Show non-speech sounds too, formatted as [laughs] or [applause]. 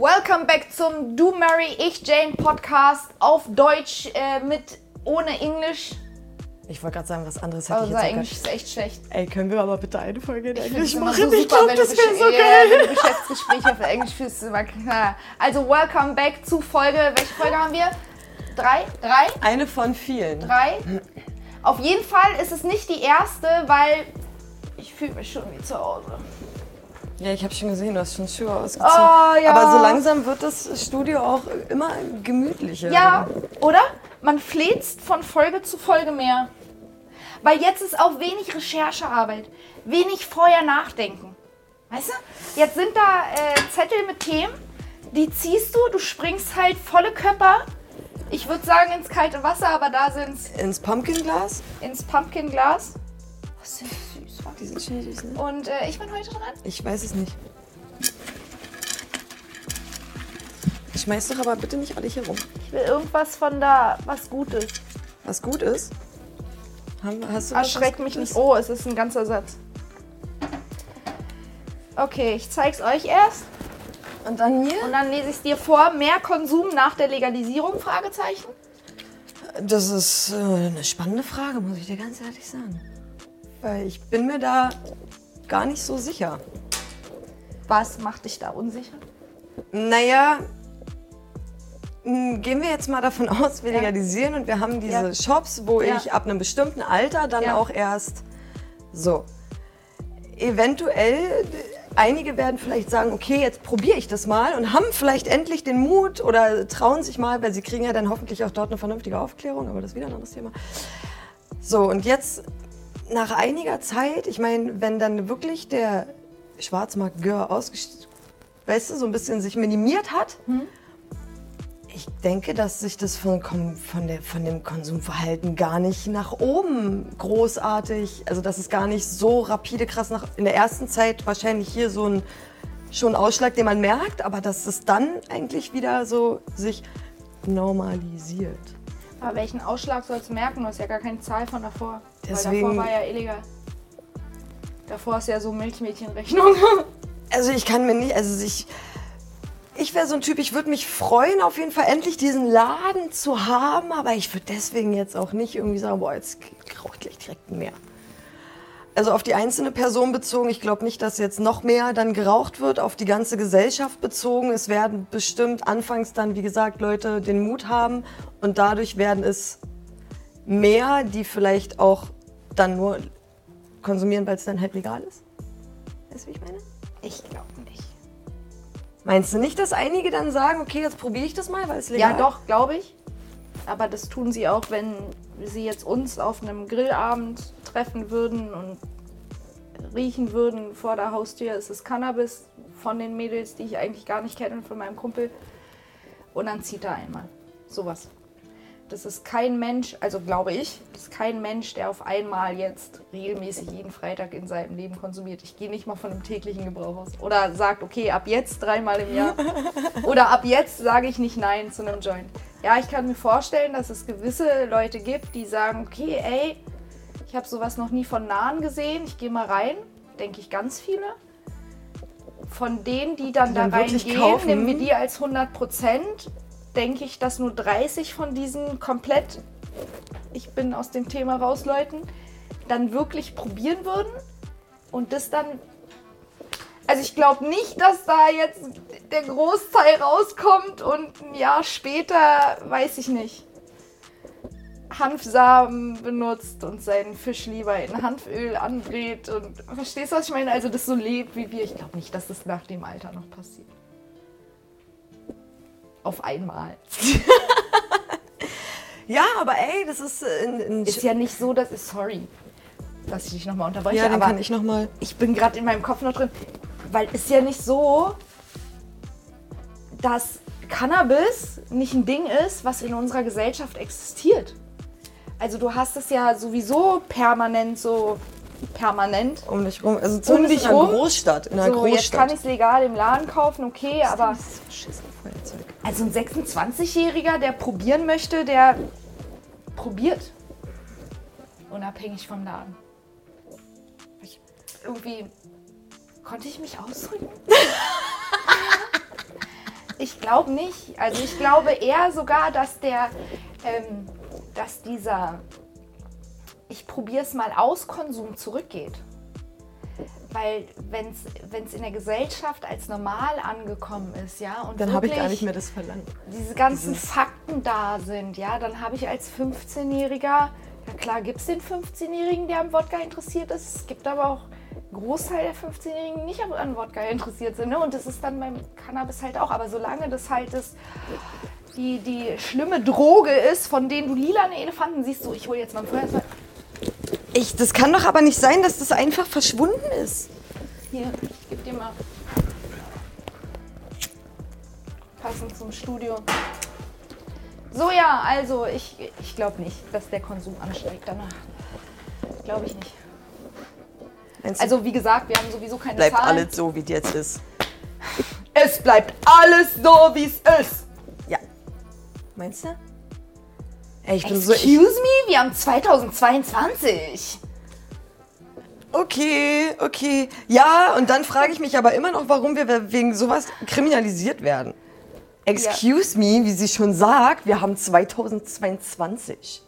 Welcome back zum Do Mary Ich Jane Podcast auf Deutsch äh, mit ohne Englisch. Ich wollte gerade sagen, was anderes hätte Also ich jetzt Englisch ist echt schlecht. Ey, können wir aber bitte eine Folge in Ich Englisch machen? so ich glaube, das wäre so geil. Wenn du Geschäftsgespräche auf Englisch führst, immer klar. Also welcome back zu Folge. Welche Folge haben wir? Drei? Drei? Eine von vielen. Drei? Auf jeden Fall ist es nicht die erste, weil ich fühle mich schon wie zu Hause. Ja, ich habe schon gesehen, du hast schon Schuhe ausgezogen. Oh, ja. Aber so langsam wird das Studio auch immer gemütlicher. Ja, oder? Man fläzt von Folge zu Folge mehr. Weil jetzt ist auch wenig Recherchearbeit, wenig vorher nachdenken. Weißt du? Jetzt sind da äh, Zettel mit Themen, die ziehst du, du springst halt volle Körper. Ich würde sagen ins kalte Wasser, aber da sind's Ins Pumpkinglas? ins Pumpkinglas. Was sind süß, was? Die sind schon süß, ne? Und äh, ich bin heute dran. Ich weiß es nicht. Schmeiß doch aber bitte nicht alle hier rum. Ich will irgendwas von da, was gut ist. Was gut ist. Haben, hast du was, Erschreckt was mich nicht. Oh, es ist ein ganzer Satz. Okay, ich zeig's euch erst. Und dann mir? Und dann lese ich es dir vor. Mehr Konsum nach der Legalisierung? Fragezeichen. Das ist äh, eine spannende Frage, muss ich dir ganz ehrlich sagen. Weil ich bin mir da gar nicht so sicher. Was macht dich da unsicher? Naja, m, gehen wir jetzt mal davon aus, wir Ja. legalisieren und wir haben diese Ja. Shops, wo Ja. ich ab einem bestimmten Alter dann auch erst so. Eventuell, äh, einige werden vielleicht sagen, okay, jetzt probiere ich das mal und haben vielleicht endlich den Mut oder trauen sich mal, weil sie kriegen ja dann hoffentlich auch dort eine vernünftige Aufklärung, aber das ist wieder ein anderes Thema. So, und jetzt nach einiger Zeit, ich meine, wenn dann wirklich der Schwarzmarkt Gör ausgestiegen, weißt du, so ein bisschen sich minimiert hat, ich denke, dass sich das von, von, der, von dem Konsumverhalten gar nicht nach oben großartig, also dass es gar nicht so rapide krass nach, in der ersten Zeit wahrscheinlich hier so ein schon Ausschlag, den man merkt, aber dass es dann eigentlich wieder so sich normalisiert. Aber welchen Ausschlag sollst du merken? Du hast ja gar keine Zahl von davor. Weil Deswegen- davor war ja illegal. Davor ist ja so Milchmädchenrechnung. [laughs] Also ich kann mir nicht, also ich, ich wäre so ein Typ, ich würde mich freuen, auf jeden Fall endlich diesen Laden zu haben, aber ich würde deswegen jetzt auch nicht irgendwie sagen, boah, jetzt rauche ich gleich direkt mehr. Also auf die einzelne Person bezogen, ich glaube nicht, dass jetzt noch mehr dann geraucht wird, auf die ganze Gesellschaft bezogen. Es werden bestimmt anfangs dann, wie gesagt, Leute den Mut haben und dadurch werden es mehr, die vielleicht auch dann nur konsumieren, weil es dann halt legal ist. Weißt du, wie ich meine? Ich glaube nicht. Meinst du nicht, dass einige dann sagen, okay, jetzt probiere ich das mal, weil es legal Ja, doch, glaube ich. Aber das tun sie auch, wenn sie jetzt uns auf einem Grillabend treffen würden und riechen würden vor der Haustür. Es ist Cannabis von den Mädels, die ich eigentlich gar nicht kenne, von meinem Kumpel. Und dann zieht er einmal. Sowas. Das ist kein Mensch, also glaube ich, das ist kein Mensch, der auf einmal jetzt regelmäßig jeden Freitag in seinem Leben konsumiert. Ich gehe nicht mal von einem täglichen Gebrauch aus. Oder sagt, okay, ab jetzt dreimal im Jahr. [laughs] Oder ab jetzt sage ich nicht Nein zu einem Joint. Ja, ich kann mir vorstellen, dass es gewisse Leute gibt, die sagen, okay, ey, ich habe sowas noch nie von Nahen gesehen, ich gehe mal rein. Denke ich ganz viele. Von denen, die dann Die da reingehen, nehmen wir die als 100 Prozent, denke ich, dass nur 30 von diesen komplett, ich bin aus dem Thema raus, Leuten, dann wirklich probieren würden und das dann. Also ich glaube nicht, dass da jetzt der Großteil rauskommt und ein Jahr später, weiß ich nicht, Hanfsamen benutzt und seinen Fisch lieber in Hanföl anbrät und verstehst du, was ich meine? Also das so lebt wie wir. Ich glaube nicht, dass das nach dem Alter noch passiert. Auf einmal. [laughs] Ja, aber ey, das ist äh, ein, ein Ist ja nicht so, dass ist sorry, dass ich dich nochmal unterbreche, Ja, dann aber kann ich noch mal. ich bin gerade in meinem Kopf noch drin, weil ist ja nicht so, dass Cannabis nicht ein Ding ist, was in unserer Gesellschaft existiert. Also du hast es ja sowieso permanent so permanent. Um dich rum. Also zumindest dich in einer rum? Großstadt. In einer So, jetzt kann Großstadt. ich es legal im Laden kaufen, okay, aber Das ist verschissen Feuerzeug. also ein 26-Jähriger, der probieren möchte, der probiert. Unabhängig vom Laden. Ich, irgendwie konnte ich mich ausdrücken? [laughs] Ich glaube nicht. Also ich glaube eher sogar, dass der, ähm, dass dieser, ich probiere es mal aus, Konsum zurückgeht. Weil wenn es in der Gesellschaft als normal angekommen ist, ja, und Dann habe ich gar nicht mehr das Verlangen. diese ganzen Dieses- Fakten da sind, ja, dann habe ich als 15-Jähriger, ja klar gibt es den 15-Jährigen, der am Wodka interessiert ist, es gibt aber auch einen Großteil der 15-Jährigen, die nicht am- an Wodka interessiert sind. Ne? Und das ist dann beim Cannabis halt auch. Aber solange das halt das, die, die schlimme Droge ist, von denen du lilane Elefanten siehst, so ich hole jetzt mal ein Feuerzeug. Ich, das kann doch aber nicht sein, dass das einfach verschwunden ist. Hier, ich gebe dir mal. Passend zum Studio. So ja, also ich, ich glaube nicht, dass der Konsum ansteigt danach. Glaube ich nicht. Du, Also wie gesagt, wir haben sowieso keine bleibt Zahlen. alles so, wie es jetzt ist. Es bleibt alles so, wie es ist. Ja. Meinst du? Ey, ich bin so. Excuse me, wir haben 2022. okay, okay. Ja, und dann frage ich mich aber immer noch, warum wir wegen sowas kriminalisiert werden. Excuse me, wie sie schon sagt, wir haben 2022.